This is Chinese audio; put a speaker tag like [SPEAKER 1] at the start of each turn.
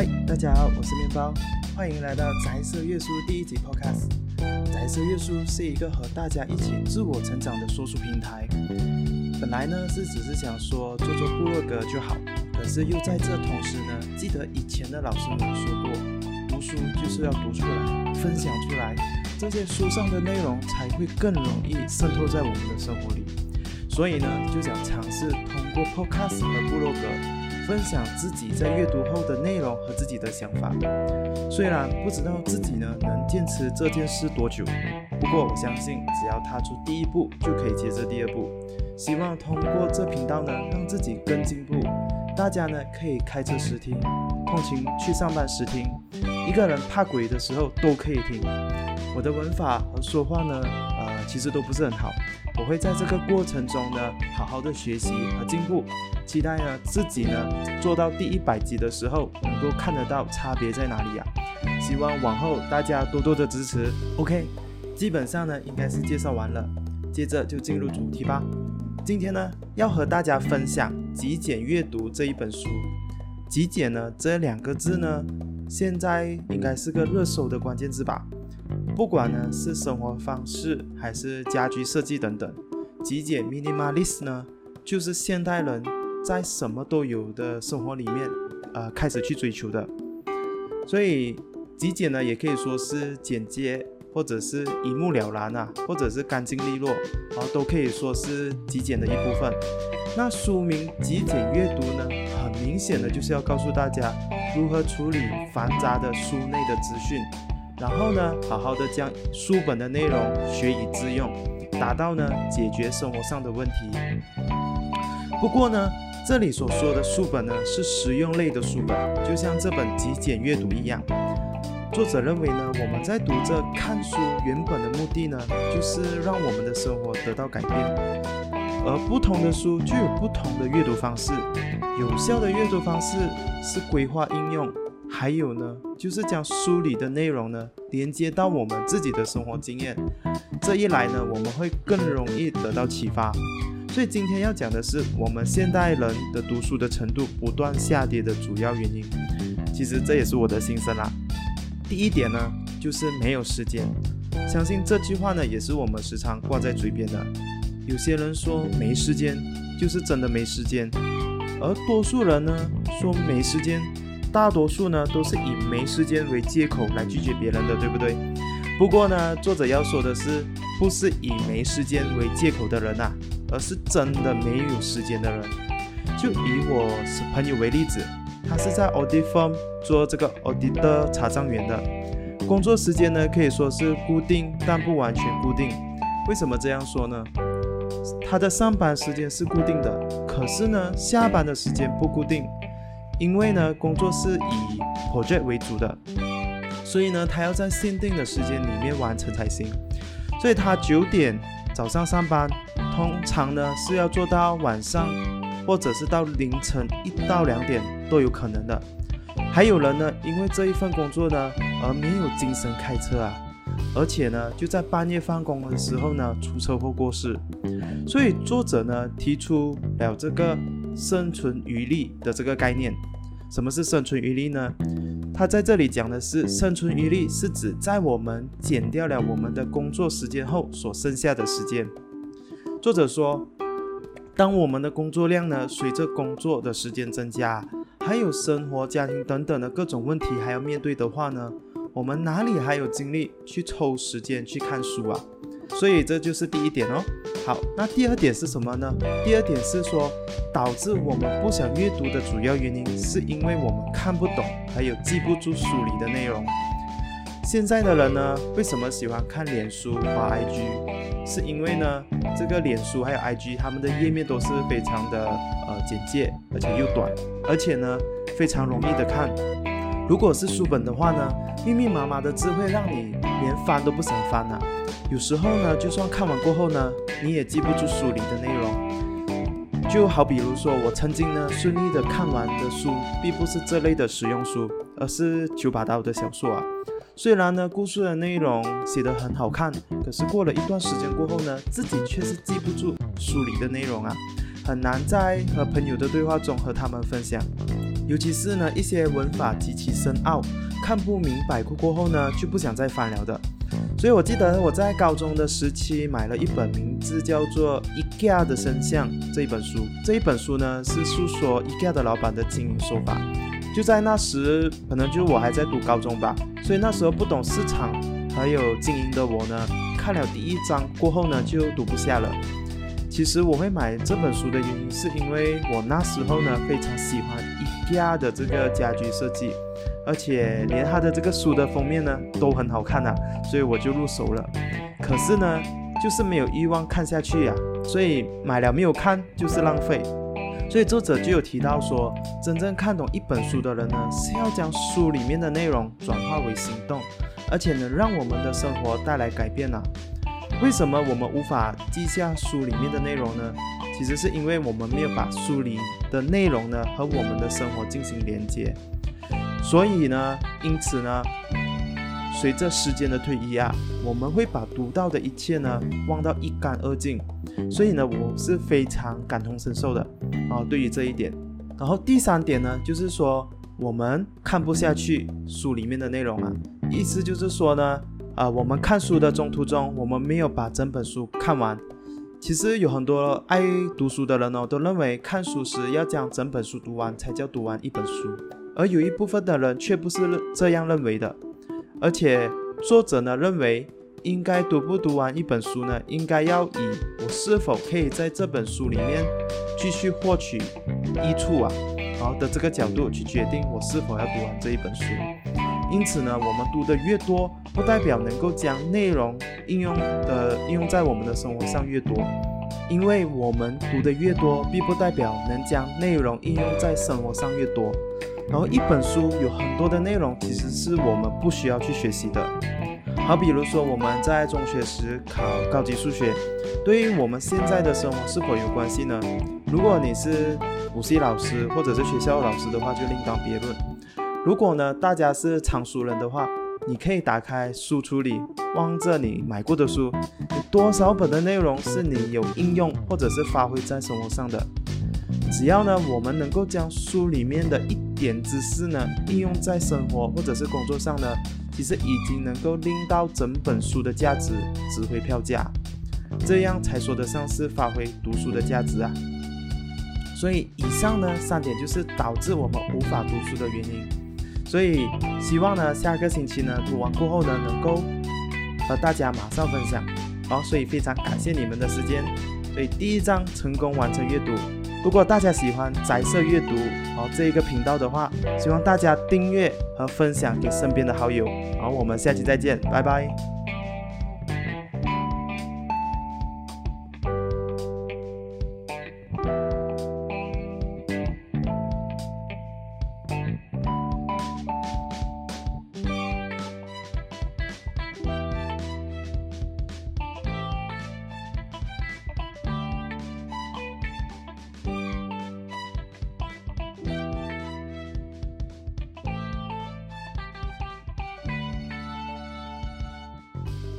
[SPEAKER 1] 嗨，大家好，我是面包，欢迎来到宅色月书第一集 Podcast。宅色月书是一个和大家一起自我成长的说书平台。本来呢是只是想说做做部落格就好，可是又在这同时呢，记得以前的老师们说过，读书就是要读出来，分享出来，这些书上的内容才会更容易渗透在我们的生活里。所以呢，就想尝试通过 Podcast 和部落格。分享自己在阅读后的内容和自己的想法。虽然不知道自己呢能坚持这件事多久，不过我相信只要踏出第一步，就可以接着第二步。希望通过这频道呢，让自己更进步。大家呢可以开车时听，通勤去上班时听，一个人怕鬼的时候都可以听。我的文法和说话呢，呃，其实都不是很好。我会在这个过程中呢，好好的学习和进步。期待呢自己呢做到第一百集的时候，能够看得到差别在哪里呀？希望往后大家多多的支持。OK，基本上呢应该是介绍完了，接着就进入主题吧。今天呢要和大家分享极简阅读这一本书。极简呢这两个字呢，现在应该是个热搜的关键字吧。不管呢是生活方式还是家居设计等等，极简 （minimalist） 呢，就是现代人在什么都有的生活里面，呃，开始去追求的。所以极简呢，也可以说是简洁，或者是一目了然啊，或者是干净利落，啊，都可以说是极简的一部分。那书名“极简阅读”呢，很明显的就是要告诉大家如何处理繁杂的书内的资讯。然后呢，好好的将书本的内容学以致用，达到呢解决生活上的问题。不过呢，这里所说的书本呢是实用类的书本，就像这本极简阅读一样。作者认为呢，我们在读这看书原本的目的呢，就是让我们的生活得到改变。而不同的书就有不同的阅读方式，有效的阅读方式是规划应用。还有呢，就是将书里的内容呢连接到我们自己的生活经验，这一来呢，我们会更容易得到启发。所以今天要讲的是我们现代人的读书的程度不断下跌的主要原因。其实这也是我的心声啦。第一点呢，就是没有时间。相信这句话呢，也是我们时常挂在嘴边的。有些人说没时间，就是真的没时间，而多数人呢说没时间。大多数呢都是以没时间为借口来拒绝别人的，对不对？不过呢，作者要说的是，不是以没时间为借口的人呐，而是真的没有时间的人。就以我是朋友为例子，他是在 audit firm 做这个 audit 的查账员的，工作时间呢可以说是固定，但不完全固定。为什么这样说呢？他的上班时间是固定的，可是呢，下班的时间不固定。因为呢，工作是以 project 为主的，所以呢，他要在限定的时间里面完成才行。所以他九点早上上班，通常呢是要做到晚上，或者是到凌晨一到两点都有可能的。还有人呢，因为这一份工作呢而没有精神开车啊，而且呢就在半夜放工的时候呢出车祸过世。所以作者呢提出了这个生存余力的这个概念。什么是生存余力呢？他在这里讲的是，生存余力是指在我们减掉了我们的工作时间后所剩下的时间。作者说，当我们的工作量呢随着工作的时间增加，还有生活、家庭等等的各种问题还要面对的话呢，我们哪里还有精力去抽时间去看书啊？所以这就是第一点哦。好，那第二点是什么呢？第二点是说，导致我们不想阅读的主要原因，是因为我们看不懂，还有记不住书里的内容。现在的人呢，为什么喜欢看脸书、发 IG？是因为呢，这个脸书还有 IG，他们的页面都是非常的呃简介，而且又短，而且呢，非常容易的看。如果是书本的话呢，密密麻麻的字会让你连翻都不想翻呐。有时候呢，就算看完过后呢，你也记不住书里的内容。就好比如说，我曾经呢顺利的看完的书，并不是这类的实用书，而是九把刀的小说啊。虽然呢故事的内容写得很好看，可是过了一段时间过后呢，自己却是记不住书里的内容啊，很难在和朋友的对话中和他们分享。尤其是呢一些文法极其深奥，看不明白过过后呢就不想再翻了的。所以我记得我在高中的时期买了一本名字叫做《IKEA 的生相》这一本书。这一本书呢是诉说 IKEA 的老板的经营手法。就在那时，可能就我还在读高中吧，所以那时候不懂市场还有经营的我呢，看了第一章过后呢就读不下了。其实我会买这本书的原因，是因为我那时候呢非常喜欢 IKEA 的这个家居设计，而且连它的这个书的封面呢都很好看呐，所以我就入手了。可是呢，就是没有欲望看下去呀，所以买了没有看就是浪费。所以作者就有提到说，真正看懂一本书的人呢，是要将书里面的内容转化为行动，而且能让我们的生活带来改变呢。为什么我们无法记下书里面的内容呢？其实是因为我们没有把书里的内容呢和我们的生活进行连接。所以呢，因此呢，随着时间的推移啊，我们会把读到的一切呢忘到一干二净。所以呢，我是非常感同身受的啊，对于这一点。然后第三点呢，就是说我们看不下去书里面的内容啊，意思就是说呢。啊，我们看书的中途中，我们没有把整本书看完。其实有很多爱读书的人哦，都认为看书时要将整本书读完才叫读完一本书，而有一部分的人却不是这样认为的。而且作者呢认为，应该读不读完一本书呢，应该要以我是否可以在这本书里面继续获取益处啊，好的这个角度去决定我是否要读完这一本书。因此呢，我们读的越多，不代表能够将内容应用的应用在我们的生活上越多。因为我们读的越多，并不代表能将内容应用在生活上越多。然后一本书有很多的内容，其实是我们不需要去学习的。好，比如说我们在中学时考高级数学，对于我们现在的生活是否有关系呢？如果你是补习老师或者是学校老师的话，就另当别论。如果呢，大家是常熟人的话，你可以打开书橱里，望着你买过的书，有多少本的内容是你有应用或者是发挥在生活上的。只要呢，我们能够将书里面的一点知识呢，应用在生活或者是工作上呢，其实已经能够令到整本书的价值值回票价，这样才说得上是发挥读书的价值啊。所以以上呢三点就是导致我们无法读书的原因。所以希望呢，下个星期呢读完过后呢，能够和大家马上分享。好，所以非常感谢你们的时间。所以第一章成功完成阅读。如果大家喜欢宅色阅读哦这一个频道的话，希望大家订阅和分享给身边的好友。好，我们下期再见，拜拜。